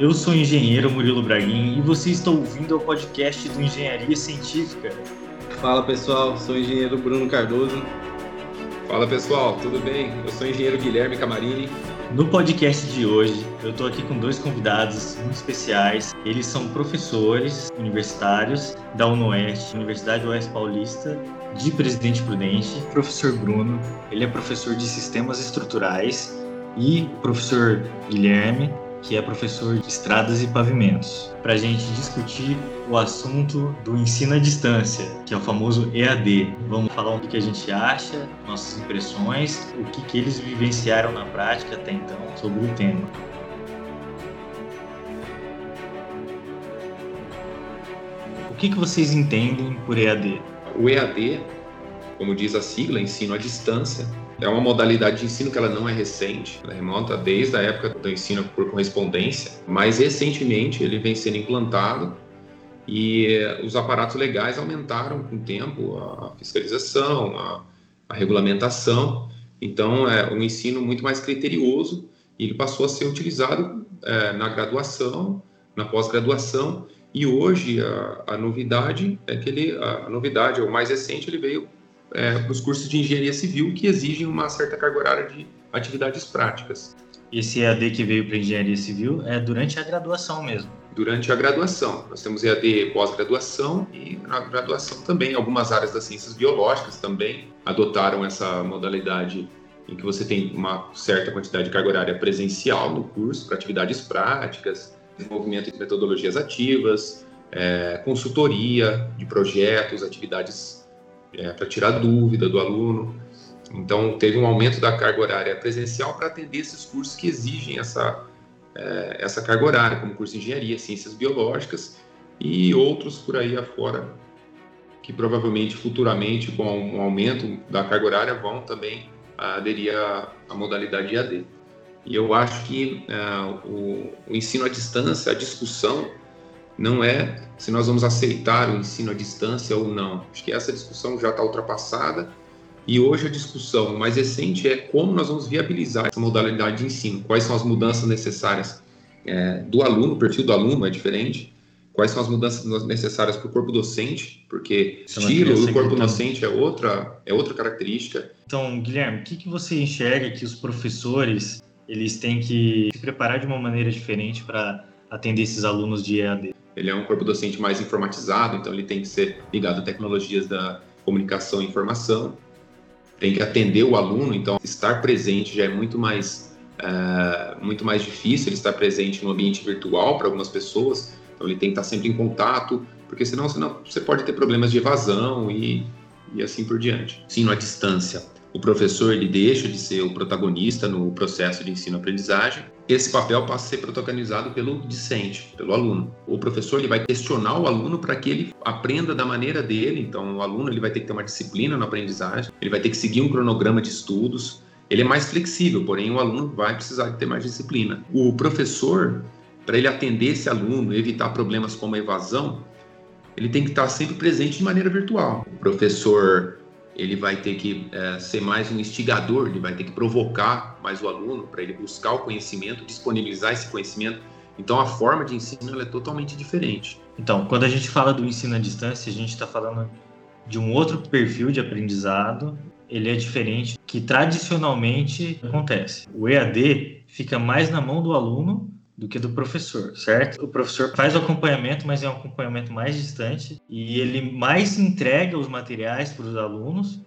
Eu sou o engenheiro Murilo Braguin e você está ouvindo o podcast do Engenharia Científica. Fala pessoal, sou o engenheiro Bruno Cardoso. Fala pessoal, tudo bem? Eu sou o engenheiro Guilherme Camarini. No podcast de hoje, eu estou aqui com dois convidados muito especiais. Eles são professores universitários da UNOeste, Universidade Oeste Paulista, de Presidente Prudente. O professor Bruno, ele é professor de Sistemas Estruturais e o professor Guilherme, que é professor de estradas e pavimentos, para a gente discutir o assunto do ensino à distância, que é o famoso EAD. Vamos falar o que a gente acha, nossas impressões, o que, que eles vivenciaram na prática até então sobre o tema. O que, que vocês entendem por EAD? O EAD, como diz a sigla, ensino à distância, é uma modalidade de ensino que ela não é recente, ela remonta desde a época do ensino por correspondência, mas recentemente ele vem sendo implantado e os aparatos legais aumentaram com o tempo a fiscalização, a, a regulamentação. Então, é um ensino muito mais criterioso e ele passou a ser utilizado é, na graduação, na pós-graduação e hoje a, a, novidade é que ele, a, a novidade, o mais recente, ele veio é, para os cursos de engenharia civil que exigem uma certa carga horária de atividades práticas. Esse EAD que veio para engenharia civil é durante a graduação mesmo? Durante a graduação. Nós temos EAD pós-graduação e na graduação também. Algumas áreas das ciências biológicas também adotaram essa modalidade em que você tem uma certa quantidade de carga horária presencial no curso para atividades práticas, desenvolvimento de metodologias ativas, é, consultoria de projetos, atividades é, para tirar dúvida do aluno. Então, teve um aumento da carga horária presencial para atender esses cursos que exigem essa, é, essa carga horária, como curso de engenharia, ciências biológicas e outros por aí afora, que provavelmente futuramente, com um aumento da carga horária, vão também aderir à, à modalidade AD. E eu acho que é, o, o ensino à distância, a discussão, não é se nós vamos aceitar o ensino à distância ou não. Acho que essa discussão já está ultrapassada e hoje a discussão mais recente é como nós vamos viabilizar essa modalidade de ensino, quais são as mudanças necessárias é, do aluno, o perfil do aluno é diferente, quais são as mudanças necessárias para o corpo docente, porque é estilo do corpo docente é outra, é outra característica. Então, Guilherme, o que, que você enxerga que os professores eles têm que se preparar de uma maneira diferente para atender esses alunos de EAD? Ele é um corpo docente mais informatizado, então ele tem que ser ligado a tecnologias da comunicação e informação, tem que atender o aluno, então estar presente já é muito mais uh, muito mais difícil ele estar presente no ambiente virtual para algumas pessoas, então ele tem que estar sempre em contato, porque senão, senão você pode ter problemas de evasão e, e assim por diante. Ensino à distância o professor ele deixa de ser o protagonista no processo de ensino-aprendizagem. Esse papel passa a ser protagonizado pelo discente, pelo aluno. O professor ele vai questionar o aluno para que ele aprenda da maneira dele. Então, o aluno ele vai ter que ter uma disciplina na aprendizagem, ele vai ter que seguir um cronograma de estudos. Ele é mais flexível, porém o aluno vai precisar de ter mais disciplina. O professor, para ele atender esse aluno, evitar problemas como a evasão, ele tem que estar sempre presente de maneira virtual. O professor ele vai ter que é, ser mais um instigador, ele vai ter que provocar mais o aluno para ele buscar o conhecimento, disponibilizar esse conhecimento. Então, a forma de ensino é totalmente diferente. Então, quando a gente fala do ensino à distância, a gente está falando de um outro perfil de aprendizado. Ele é diferente que tradicionalmente acontece. O EAD fica mais na mão do aluno do que do professor, certo? O professor faz o acompanhamento, mas é um acompanhamento mais distante e ele mais entrega os materiais para os alunos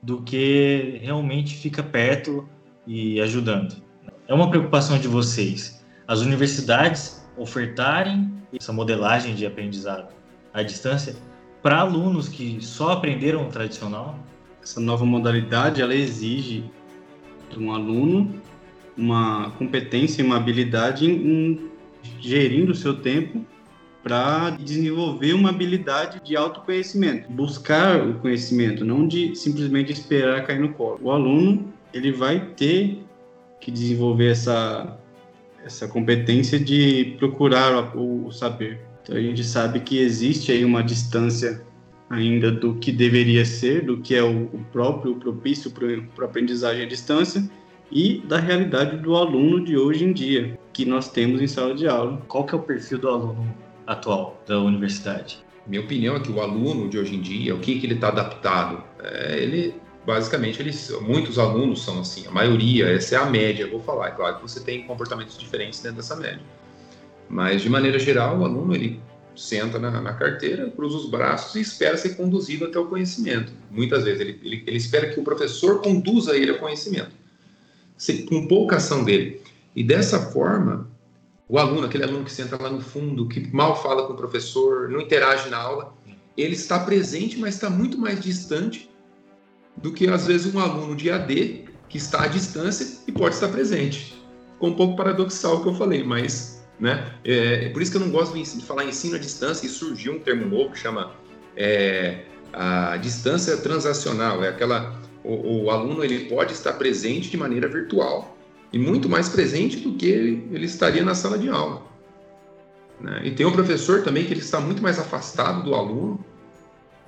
do que realmente fica perto e ajudando. É uma preocupação de vocês as universidades ofertarem essa modelagem de aprendizado à distância para alunos que só aprenderam o tradicional? Essa nova modalidade ela exige de um aluno uma competência e uma habilidade em, em gerindo o seu tempo para desenvolver uma habilidade de autoconhecimento, buscar o conhecimento, não de simplesmente esperar cair no colo. O aluno ele vai ter que desenvolver essa essa competência de procurar o, o saber. Então a gente sabe que existe aí uma distância ainda do que deveria ser, do que é o, o próprio propício para a aprendizagem à distância e da realidade do aluno de hoje em dia. que nós temos em sala de aula. Qual que é o perfil do aluno atual da universidade? Minha opinião é que o aluno de hoje em dia, o que, que ele está adaptado? É, ele, basicamente, eles, muitos alunos são assim, a maioria, essa é a média, vou falar. É claro que você tem comportamentos diferentes dentro dessa média. Mas, de maneira geral, o aluno, ele senta na, na, carteira, cruza os braços e espera ser conduzido até o conhecimento. Muitas vezes ele, ele, ele espera que o professor conduza ele ao conhecimento, com pouca ação dele. E dessa forma, o aluno, aquele aluno que senta lá no fundo, que mal fala com o professor, não interage na aula, ele está presente, mas está muito mais distante do que às vezes um aluno de AD que está à distância e pode estar presente. Ficou um pouco paradoxal o que eu falei, mas né? É, é, por isso que eu não gosto de falar ensino à distância, e surgiu um termo novo que chama é, a distância transacional. É aquela. O, o, aluno ele pode estar presente de maneira virtual e muito mais presente do que ele, ele estaria na sala de aula. Né? E tem um professor também que ele está muito mais afastado do aluno,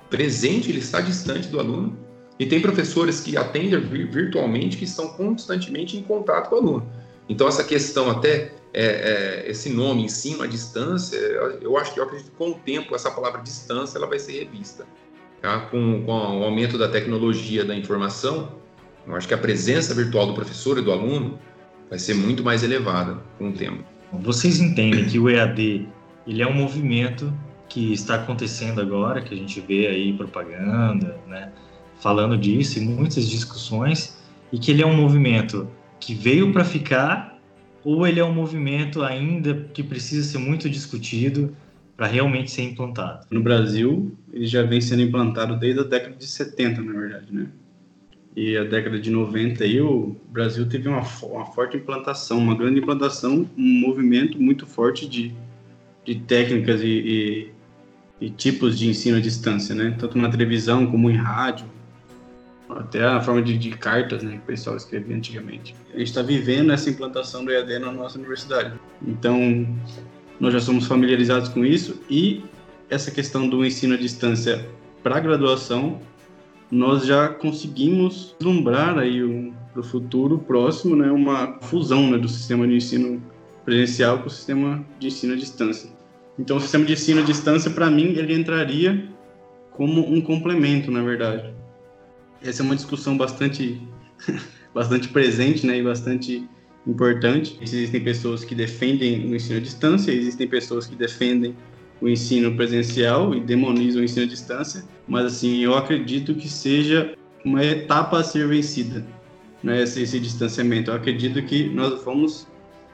presente, ele está distante do aluno. E tem professores que atendem virtualmente que estão constantemente em contato com o aluno. Então, essa questão até é, é, esse nome, ensino à distância, eu acho que eu acredito que com o tempo essa palavra distância ela vai ser revista. Tá? Com, com o aumento da tecnologia da informação, eu acho que a presença virtual do professor e do aluno vai ser muito mais elevada com o tempo. Vocês entendem que o EAD ele é um movimento que está acontecendo agora, que a gente vê aí propaganda, né, falando disso e muitas discussões, e que ele é um movimento que veio para ficar ou ele é um movimento ainda que precisa ser muito discutido para realmente ser implantado? No Brasil, ele já vem sendo implantado desde a década de 70, na verdade, né? E a década de 90 aí o Brasil teve uma, uma forte implantação, uma grande implantação, um movimento muito forte de, de técnicas e, e, e tipos de ensino à distância, né? Tanto na televisão como em rádio, até a forma de, de, cartas né, que o pessoal escrevia antigamente. A gente está vivendo essa implantação do EAD na nossa universidade. Então, nós já somos familiarizados com isso e essa questão do ensino à distância para graduação, nós já conseguimos vislumbrar aí um, para o futuro próximo né, uma fusão né, do sistema de ensino presencial com o sistema de ensino à distância. Então, o sistema de ensino à distância, para mim, ele entraria como um complemento, na verdade essa é uma discussão bastante, bastante presente né, e bastante importante. Existem pessoas que defendem o ensino à distância, existem pessoas que defendem o ensino presencial e demonizam o ensino à distância, mas assim, eu acredito que seja uma etapa a ser vencida, né, esse, esse distanciamento. Eu acredito que nós vamos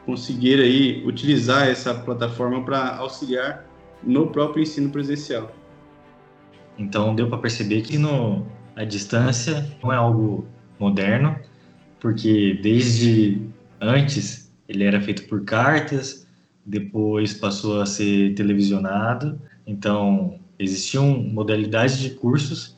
conseguir aí utilizar essa plataforma para auxiliar no próprio ensino presencial. Então deu para perceber que no a distância não é algo moderno, porque desde antes ele era feito por cartas, depois passou a ser televisionado. Então, existiam modalidades de cursos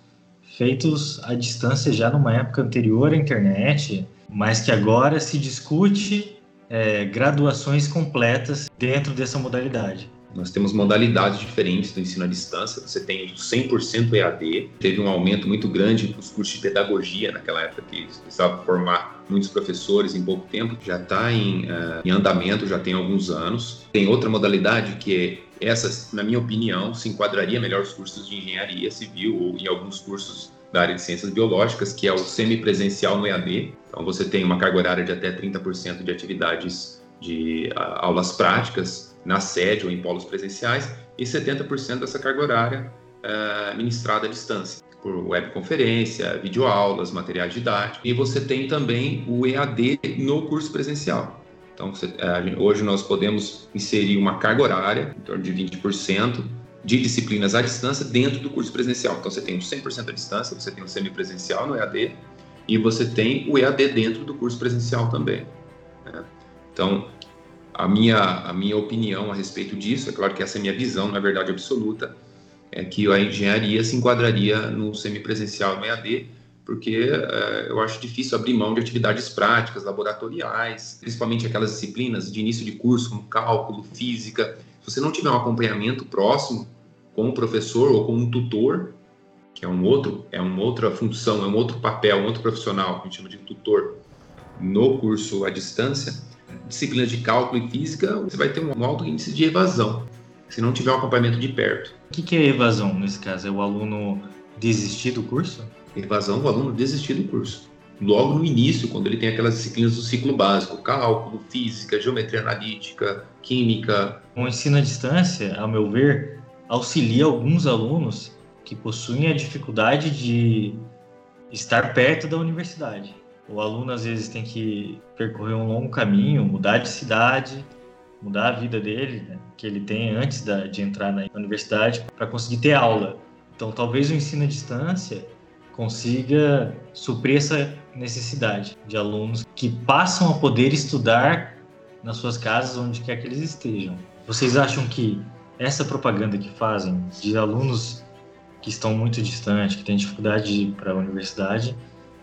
feitos à distância já numa época anterior à internet, mas que agora se discute é, graduações completas dentro dessa modalidade. Nós temos modalidades diferentes do ensino à distância. Você tem o 100% EAD, teve um aumento muito grande nos cursos de pedagogia naquela época que precisava formar muitos professores em pouco tempo. Já está em, uh, em andamento, já tem alguns anos. Tem outra modalidade que é essa, na minha opinião, se enquadraria melhor os cursos de engenharia civil ou em alguns cursos da área de ciências biológicas, que é o semipresencial no EAD. Então você tem uma carga horária de até 30% de atividades de uh, aulas práticas na sede ou em polos presenciais e 70% dessa carga horária uh, ministrada à distância, por webconferência, videoaulas, materiais didáticos. E você tem também o EAD no curso presencial. Então, você, uh, hoje nós podemos inserir uma carga horária, em torno de 20%, de disciplinas à distância dentro do curso presencial. Então, você tem o 100% à distância, você tem o semipresencial no EAD e você tem o EAD dentro do curso presencial também. Né? Então, a minha, a minha opinião a respeito disso, é claro que essa é a minha visão, na verdade absoluta, é que a engenharia se enquadraria no semipresencial no EAD, porque uh, eu acho difícil abrir mão de atividades práticas, laboratoriais, principalmente aquelas disciplinas de início de curso, como cálculo, física. Se você não tiver um acompanhamento próximo com o professor ou com um tutor, que é um outro, é uma outra função, é um outro papel, um outro profissional, que a gente chama de tutor, no curso à distância, disciplinas de cálculo e física, você vai ter um alto índice de evasão, se não tiver um acompanhamento de perto. O que é evasão nesse caso? É o aluno desistir do curso? Evasão, o aluno desistir do curso. Logo no início, quando ele tem aquelas disciplinas do ciclo básico, cálculo, física, geometria analítica, química. O ensino à distância, ao meu ver, auxilia alguns alunos que possuem a dificuldade de estar perto da universidade. O aluno às vezes tem que percorrer um longo caminho, mudar de cidade, mudar a vida dele, né, que ele tem antes da, de entrar na universidade, para conseguir ter aula. Então, talvez o ensino à distância consiga suprir essa necessidade de alunos que passam a poder estudar nas suas casas, onde quer que eles estejam. Vocês acham que essa propaganda que fazem de alunos que estão muito distantes, que têm dificuldade para a universidade,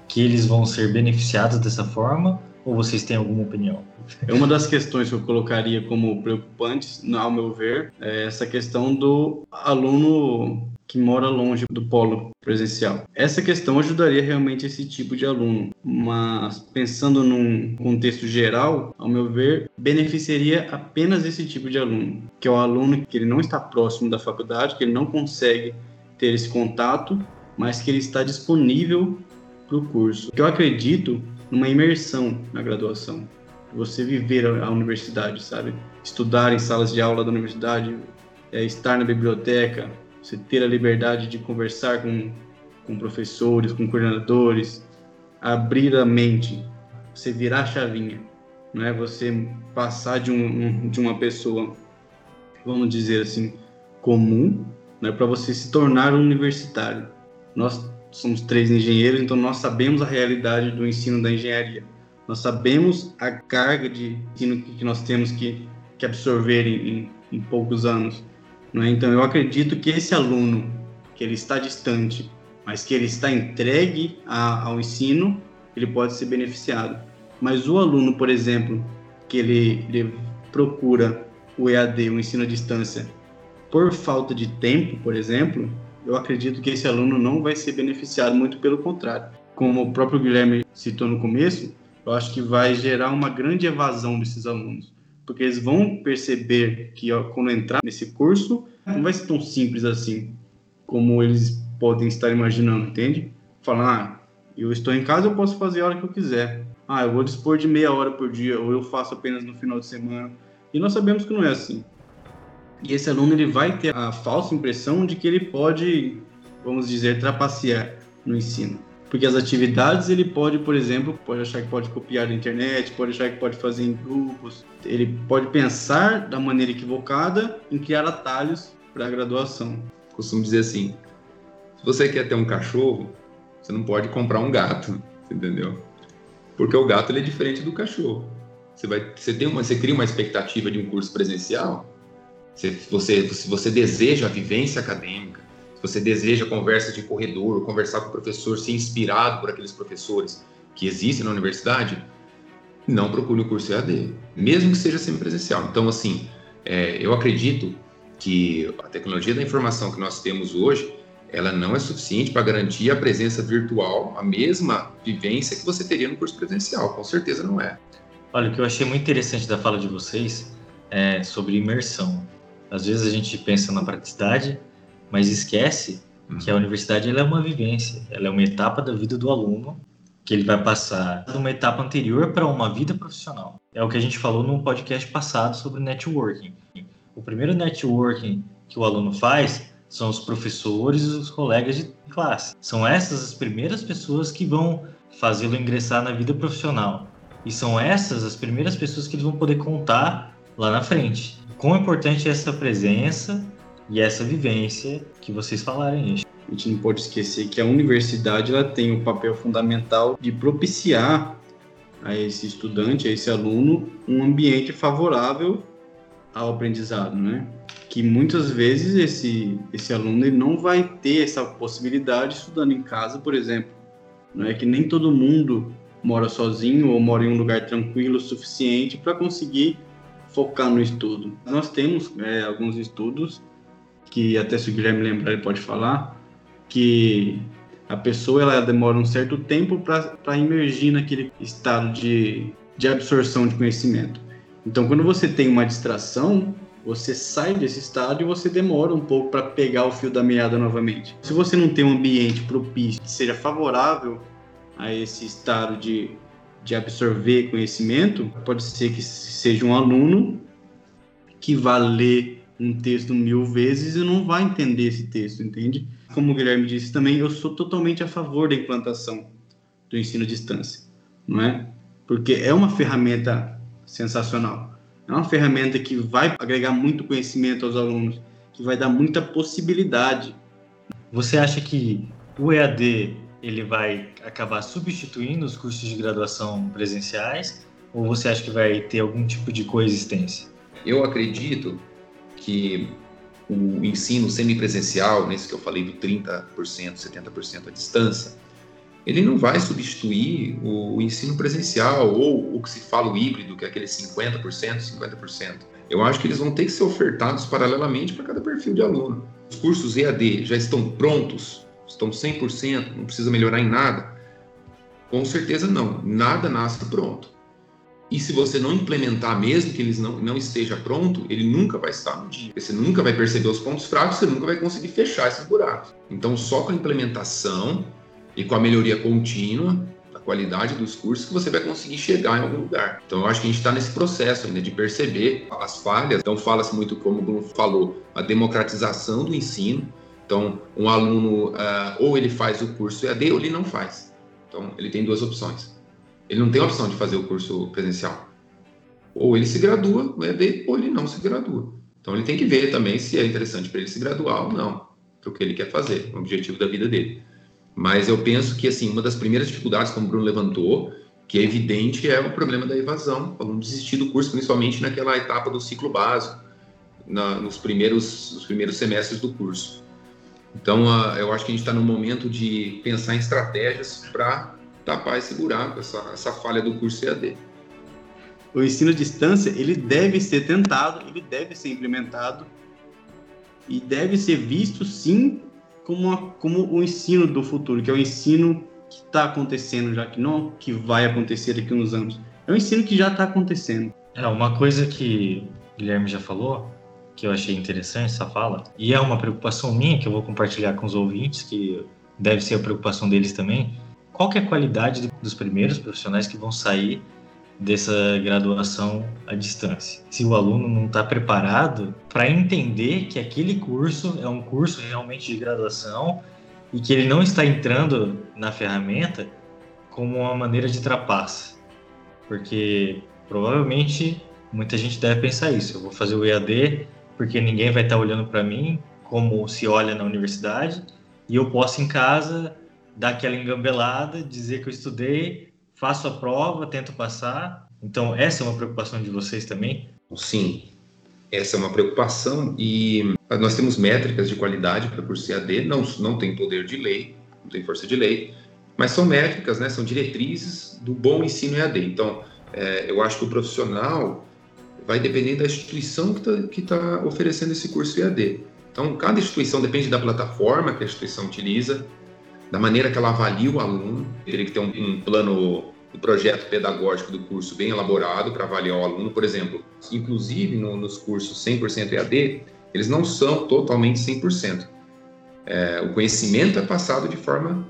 que eles vão ser beneficiados dessa forma? Ou vocês têm alguma opinião? É uma das questões que eu colocaria como preocupantes, ao meu ver, é essa questão do aluno que mora longe do polo presencial. Essa questão ajudaria realmente esse tipo de aluno, mas pensando num contexto geral, ao meu ver, beneficiaria apenas esse tipo de aluno, que é o aluno que ele não está próximo da faculdade, que ele não consegue ter esse contato, mas que ele está disponível para o curso. Eu acredito numa imersão na graduação, você viver a universidade, sabe? Estudar em salas de aula da universidade, é, estar na biblioteca, você ter a liberdade de conversar com, com professores, com coordenadores, abrir a mente, você virar a chavinha, não é? Você passar de, um, de uma pessoa, vamos dizer assim, comum, né, para você se tornar um universitário. Nós somos três engenheiros, então nós sabemos a realidade do ensino da engenharia. Nós sabemos a carga de ensino que nós temos que, que absorver em, em, poucos anos. Né? Então, eu acredito que esse aluno, que ele está distante, mas que ele está entregue a, ao ensino, ele pode ser beneficiado. Mas o aluno, por exemplo, que ele, ele procura o EAD, o ensino à distância, por falta de tempo, por exemplo, eu acredito que esse aluno não vai ser beneficiado, muito pelo contrário. Como o próprio Guilherme citou no começo, eu acho que vai gerar uma grande evasão desses alunos porque eles vão perceber que ó, quando entrar nesse curso não vai ser tão simples assim como eles podem estar imaginando, entende? Falar, ah, eu estou em casa, eu posso fazer a hora que eu quiser. Ah, eu vou dispor de meia hora por dia, ou eu faço apenas no final de semana. E nós sabemos que não é assim. E esse aluno ele vai ter a falsa impressão de que ele pode, vamos dizer, trapacear no ensino. Porque as atividades ele pode, por exemplo, pode achar que pode copiar da internet, pode achar que pode fazer em grupos, ele pode pensar da maneira equivocada em criar atalhos para a graduação. Costumo dizer assim: se você quer ter um cachorro, você não pode comprar um gato, entendeu? Porque o gato ele é diferente do cachorro. Você vai, você tem uma, você cria uma expectativa de um curso presencial. Você, você, se você deseja a vivência acadêmica, se você deseja conversas de corredor, conversar com o professor, ser inspirado por aqueles professores que existem na universidade, não procure o curso EAD, mesmo que seja semipresencial. Então, assim, é, eu acredito que a tecnologia da informação que nós temos hoje, ela não é suficiente para garantir a presença virtual, a mesma vivência que você teria no curso presencial. Com certeza não é. Olha, o que eu achei muito interessante da fala de vocês é sobre imersão. Às vezes a gente pensa na praticidade, mas esquece uhum. que a universidade ela é uma vivência, ela é uma etapa da vida do aluno que ele vai passar de uma etapa anterior para uma vida profissional. É o que a gente falou no podcast passado sobre networking. O primeiro networking que o aluno faz são os professores e os colegas de classe. São essas as primeiras pessoas que vão fazê-lo ingressar na vida profissional. E são essas as primeiras pessoas que eles vão poder contar lá na frente. Quão importante é essa presença e essa vivência que vocês falaram aí. A gente não pode esquecer que a universidade ela tem o um papel fundamental de propiciar a esse estudante, a esse aluno, um ambiente favorável ao aprendizado, né? Que muitas vezes esse esse aluno ele não vai ter essa possibilidade estudando em casa, por exemplo. Não é que nem todo mundo mora sozinho ou mora em um lugar tranquilo o suficiente para conseguir focar no estudo. Nós temos é, alguns estudos que até se o Guilherme lembrar ele pode falar, que a pessoa ela demora um certo tempo para emergir naquele estado de de absorção de conhecimento. Então, quando você tem uma distração, você sai desse estado e você demora um pouco para pegar o fio da meada novamente. Se você não tem um ambiente propício que seja favorável a esse estado de, de absorver conhecimento, pode ser que seja um aluno que vá ler um texto mil vezes e não vai entender esse texto, entende? Como o Guilherme disse também, eu sou totalmente a favor da implantação do ensino à distância, não é? Porque é uma ferramenta sensacional. É uma ferramenta que vai agregar muito conhecimento aos alunos, que vai dar muita possibilidade. Você acha que o EAD ele vai acabar substituindo os cursos de graduação presenciais ou você acha que vai ter algum tipo de coexistência? Eu acredito que o ensino semipresencial, nesse que eu falei do 30%, 70% à distância, ele não vai substituir o ensino presencial ou o que se fala o híbrido, que é aquele 50%, 50%. Eu acho que eles vão ter que ser ofertados paralelamente para cada perfil de aluno. Os cursos EAD já estão prontos, estão 100%, não precisa melhorar em nada? Com certeza não, nada nasce pronto. E se você não implementar, mesmo que ele não, não esteja pronto, ele nunca vai estar no dia. Você nunca vai perceber os pontos fracos, você nunca vai conseguir fechar esses buracos. Então, só com a implementação e com a melhoria contínua da qualidade dos cursos que você vai conseguir chegar em algum lugar. Então, eu acho que a gente está nesse processo ainda de perceber as falhas. Então, fala-se muito, como o Bruno falou, a democratização do ensino. Então, um aluno, uh, ou ele faz o curso EAD ou ele não faz. Então, ele tem duas opções ele não tem a opção de fazer o curso presencial. Ou ele se gradua no EAD, ou ele não se gradua. Então ele tem que ver também se é interessante para ele se graduar ou não, para o que ele quer fazer, o objetivo da vida dele. Mas eu penso que assim uma das primeiras dificuldades, como o Bruno levantou, que é evidente, é o problema da evasão. Vamos desistir do curso, principalmente naquela etapa do ciclo básico, na, nos, primeiros, nos primeiros semestres do curso. Então, uh, eu acho que a gente está no momento de pensar em estratégias para tapar esse buraco, essa, essa falha do curso EAD. O ensino à distância, ele deve ser tentado, ele deve ser implementado e deve ser visto, sim, como, a, como o ensino do futuro, que é o ensino que está acontecendo já, que não que vai acontecer daqui a uns anos. É um ensino que já está acontecendo. É, uma coisa que o Guilherme já falou, que eu achei interessante essa fala, e é uma preocupação minha que eu vou compartilhar com os ouvintes, que deve ser a preocupação deles também, qual é a qualidade dos primeiros profissionais que vão sair dessa graduação à distância. Se o aluno não está preparado para entender que aquele curso é um curso realmente de graduação e que ele não está entrando na ferramenta como uma maneira de trapaça. Porque provavelmente muita gente deve pensar isso. Eu vou fazer o EAD porque ninguém vai estar tá olhando para mim como se olha na universidade e eu posso em casa dar aquela engambelada, dizer que eu estudei, faço a prova, tento passar. Então, essa é uma preocupação de vocês também? Sim, essa é uma preocupação e nós temos métricas de qualidade para o curso EAD, não, não tem poder de lei, não tem força de lei, mas são métricas, né, são diretrizes do bom ensino EAD. Então, é, eu acho que o profissional vai depender da instituição que está tá oferecendo esse curso EAD. Então, cada instituição depende da plataforma que a instituição utiliza, da maneira que ela avalia o aluno, teria que ter um, um plano do projeto pedagógico do curso bem elaborado para avaliar o aluno, por exemplo. Inclusive, no, nos cursos 100% EAD, eles não são totalmente 100%. É, o conhecimento é passado de forma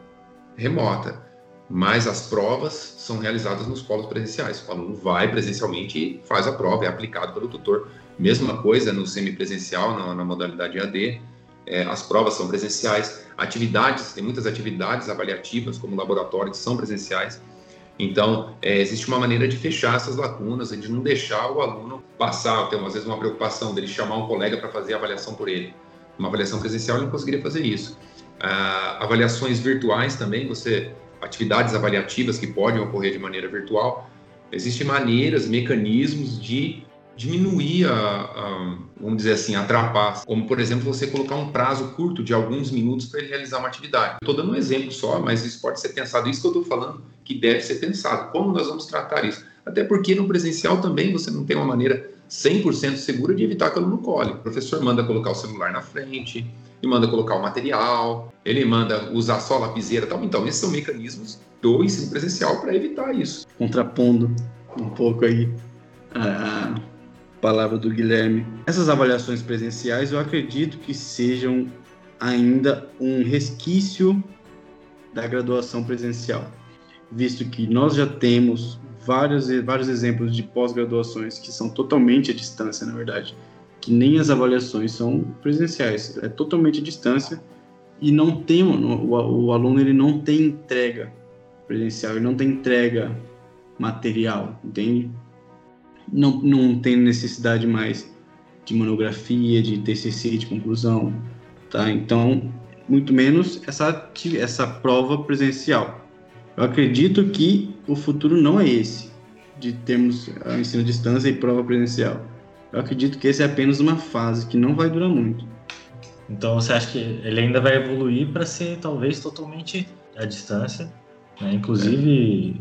remota, mas as provas são realizadas nos polos presenciais. O aluno vai presencialmente e faz a prova, é aplicado pelo tutor. Mesma coisa no semipresencial, na, na modalidade EAD é, as provas são presenciais, atividades, tem muitas atividades avaliativas, como laboratório, que são presenciais. Então, é, existe uma maneira de fechar essas lacunas, de não deixar o aluno passar, tem às vezes uma preocupação dele chamar um colega para fazer a avaliação por ele. Uma avaliação presencial ele não conseguiria fazer isso. Ah, avaliações virtuais também, você atividades avaliativas que podem ocorrer de maneira virtual. Existem maneiras, mecanismos de diminuir a, a, vamos dizer assim, a trapaça. Como, por exemplo, você colocar um prazo curto de alguns minutos para ele realizar uma atividade. Estou dando um exemplo só, mas isso pode ser pensado. Isso que eu estou falando, que deve ser pensado. Como nós vamos tratar isso? Até porque no presencial também você não tem uma maneira 100% segura de evitar que o aluno colhe. O professor manda colocar o celular na frente, ele manda colocar o material, ele manda usar só a lapiseira tal. Então, esses são mecanismos do ensino presencial para evitar isso. Contrapondo um pouco aí a, a palavra do Guilherme. Essas avaliações presenciais eu acredito que sejam ainda um resquício da graduação presencial, visto que nós já temos vários, vários exemplos de pós-graduações que são totalmente à distância, na verdade, que nem as avaliações são presenciais, é totalmente à distância e não tem o, o aluno ele não tem entrega presencial, ele não tem entrega material, entende? Não, não tem necessidade mais de monografia, de TCC, de conclusão, tá? Então, muito menos essa, essa prova presencial. Eu acredito que o futuro não é esse, de termos ensino à distância e prova presencial. Eu acredito que esse é apenas uma fase que não vai durar muito. Então você acha que ele ainda vai evoluir para ser talvez totalmente à distância, né? inclusive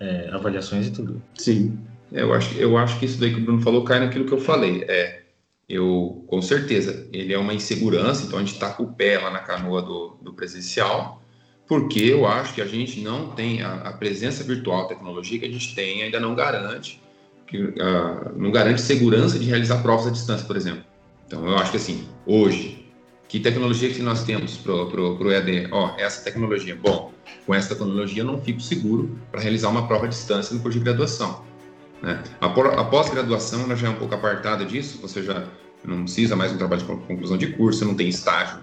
é. É, avaliações e tudo? Sim. Eu, acho, eu acho que isso daí que o Bruno falou cai naquilo que eu falei. É, eu, com certeza, ele é uma insegurança, então a gente está com o pé lá na canoa do, do presencial, porque eu acho que a gente não tem a, a presença virtual, a tecnologia que a gente tem ainda não garante que uh, não garante segurança de realizar provas à distância, por exemplo. Então, eu acho que assim, hoje, que tecnologia que nós temos para o EAD? Ó, essa tecnologia. Bom, com essa tecnologia eu não fico seguro para realizar uma prova à distância no curso de graduação. Né? A, a pós-graduação já é um pouco apartada disso, você já não precisa mais um trabalho de conclusão de curso, você não tem estágio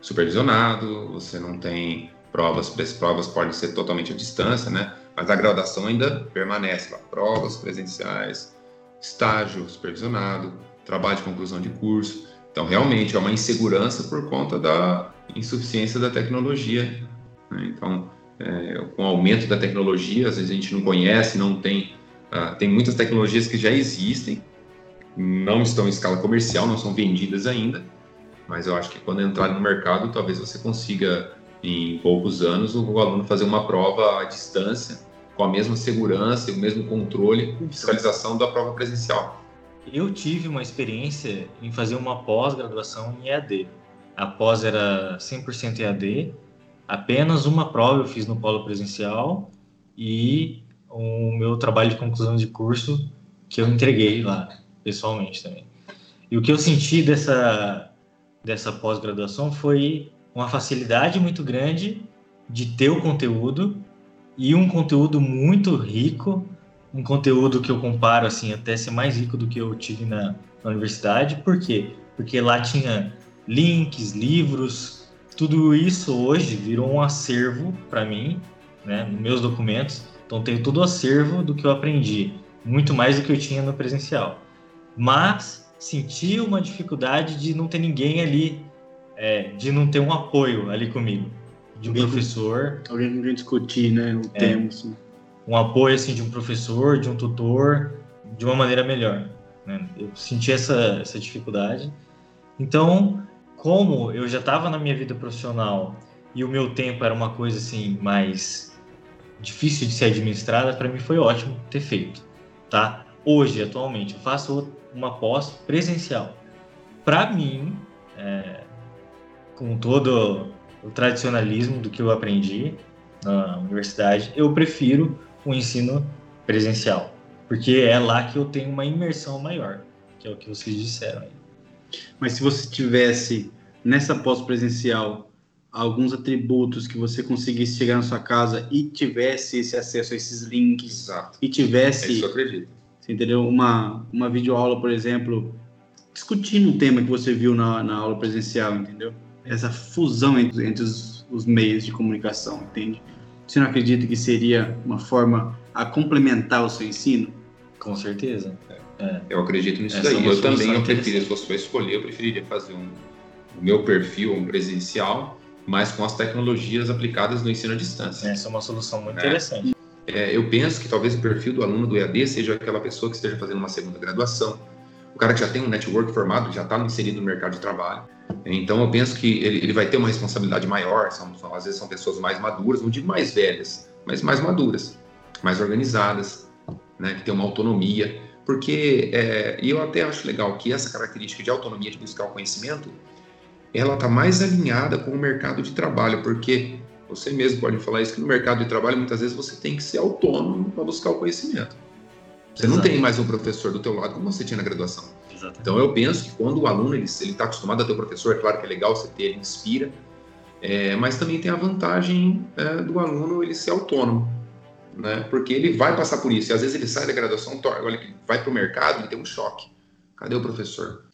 supervisionado, você não tem provas, as provas podem ser totalmente à distância, né? Mas a graduação ainda permanece lá, provas presenciais, estágio supervisionado, trabalho de conclusão de curso. Então, realmente, é uma insegurança por conta da insuficiência da tecnologia. Né? Então, é, com o aumento da tecnologia, às vezes a gente não conhece, não tem. Uh, tem muitas tecnologias que já existem, não estão em escala comercial, não são vendidas ainda, mas eu acho que quando entrar no mercado, talvez você consiga, em poucos anos, o aluno fazer uma prova à distância, com a mesma segurança e o mesmo controle e fiscalização da prova presencial. Eu tive uma experiência em fazer uma pós-graduação em EAD. A pós era 100% EAD, apenas uma prova eu fiz no polo presencial e o meu trabalho de conclusão de curso que eu entreguei lá pessoalmente também. E o que eu senti dessa dessa pós-graduação foi uma facilidade muito grande de ter o conteúdo e um conteúdo muito rico um conteúdo que eu comparo assim até ser mais rico do que eu tive na, na universidade. Por quê? Porque lá tinha links, livros, tudo isso hoje virou um acervo para mim, né, nos meus documentos. Então tenho todo o acervo do que eu aprendi, muito mais do que eu tinha no presencial. Mas senti uma dificuldade de não ter ninguém ali, é, de não ter um apoio ali comigo, de um alguém professor. alguém quem discutir, né, o é, tema, assim um apoio assim de um professor, de um tutor, de uma maneira melhor. Né? Eu senti essa, essa dificuldade. Então, como eu já estava na minha vida profissional e o meu tempo era uma coisa assim mais difícil de ser administrada, para mim foi ótimo ter feito, tá? Hoje, atualmente, eu faço uma pós presencial. Para mim, é, com todo o tradicionalismo do que eu aprendi na universidade, eu prefiro o ensino presencial, porque é lá que eu tenho uma imersão maior, que é o que vocês disseram aí. Mas se você tivesse nessa pós-presencial alguns atributos que você conseguisse chegar na sua casa e tivesse esse acesso a esses links Exato. e tivesse é isso eu acredito. Você entendeu? Uma uma videoaula, por exemplo, discutindo um tema que você viu na, na aula presencial, entendeu? Essa fusão entre, entre os, os meios de comunicação, entende? Você não acredita que seria uma forma a complementar o seu ensino? Com certeza. É. Eu acredito nisso Essa daí. É eu também, eu prefiro, se fosse para escolher, eu preferiria fazer um, o meu perfil, um presencial, mas com as tecnologias aplicadas no ensino à distância. Essa é uma solução muito é. interessante. É, eu penso que talvez o perfil do aluno do EAD seja aquela pessoa que esteja fazendo uma segunda graduação, o cara que já tem um network formado, já está inserido no mercado de trabalho, então eu penso que ele, ele vai ter uma responsabilidade maior, são, são, às vezes são pessoas mais maduras, não digo mais velhas, mas mais maduras, mais organizadas, né, que tem uma autonomia, porque é, e eu até acho legal que essa característica de autonomia de buscar o conhecimento, ela está mais alinhada com o mercado de trabalho, porque você mesmo pode falar isso que no mercado de trabalho muitas vezes você tem que ser autônomo para buscar o conhecimento. Você Exato. não tem mais um professor do teu lado como você tinha na graduação. Então eu penso que quando o aluno ele está acostumado a ter o professor, é claro que é legal você ter, ele inspira, é, mas também tem a vantagem é, do aluno ele ser autônomo, né? Porque ele vai passar por isso. E às vezes ele sai da graduação, olha, vai para o mercado, ele tem um choque. Cadê o professor?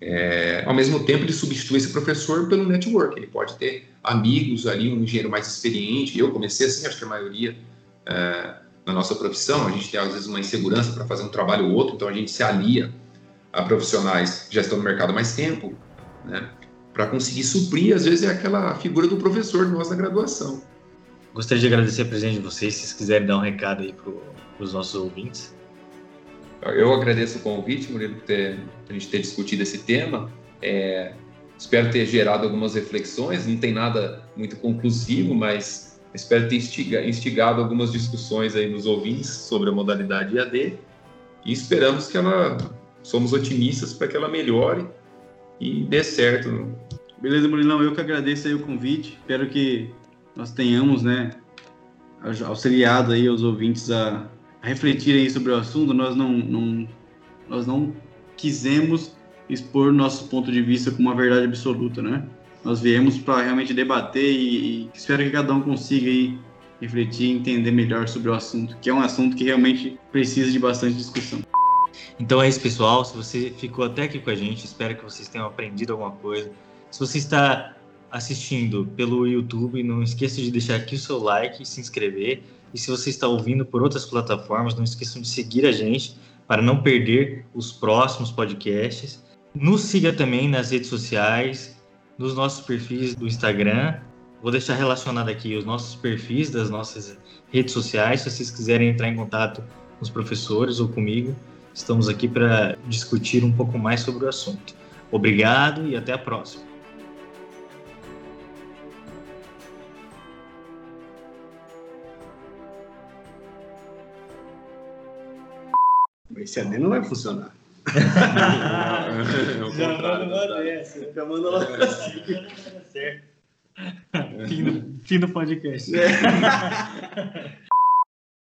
É, ao mesmo tempo, ele substitui esse professor pelo network. Ele pode ter amigos ali, um engenheiro mais experiente. Eu comecei assim, acho que a maioria é, na nossa profissão, a gente tem às vezes uma insegurança para fazer um trabalho ou outro, então a gente se alia a profissionais que já estão no mercado há mais tempo, né? Para conseguir suprir, às vezes, é aquela figura do professor nós na graduação. Gostaria de agradecer a presença de vocês, se vocês quiserem dar um recado aí para os nossos ouvintes. Eu agradeço o convite, Murilo, por, ter, por a gente ter discutido esse tema. É, espero ter gerado algumas reflexões, não tem nada muito conclusivo, mas espero ter instigado algumas discussões aí nos ouvintes sobre a modalidade IAD e esperamos que ela, somos otimistas para que ela melhore e dê certo. Beleza, Murilão, eu que agradeço aí o convite, espero que nós tenhamos, né, auxiliado aí os ouvintes a, a refletirem sobre o assunto, nós não, não, nós não quisemos expor nosso ponto de vista como uma verdade absoluta, né? Nós viemos para realmente debater e, e, espero que cada um consiga aí refletir e entender melhor sobre o assunto, que é um assunto que realmente precisa de bastante discussão. Então é isso, pessoal. Se você ficou até aqui com a gente, espero que vocês tenham aprendido alguma coisa. Se você está assistindo pelo YouTube, não esqueça de deixar aqui o seu like e se inscrever. E se você está ouvindo por outras plataformas, não esqueçam de seguir a gente para não perder os próximos podcasts. Nos siga também nas redes sociais, nos nossos perfis do Instagram. Vou deixar relacionado aqui os nossos perfis das nossas redes sociais, se vocês quiserem entrar em contato com os professores ou comigo. Estamos aqui para discutir um pouco mais sobre o assunto. Obrigado e até a próxima. Esse AD não vai funcionar. Não, Já manda essa. Já manda logo assim. Certo. Fim do, fim do podcast. É.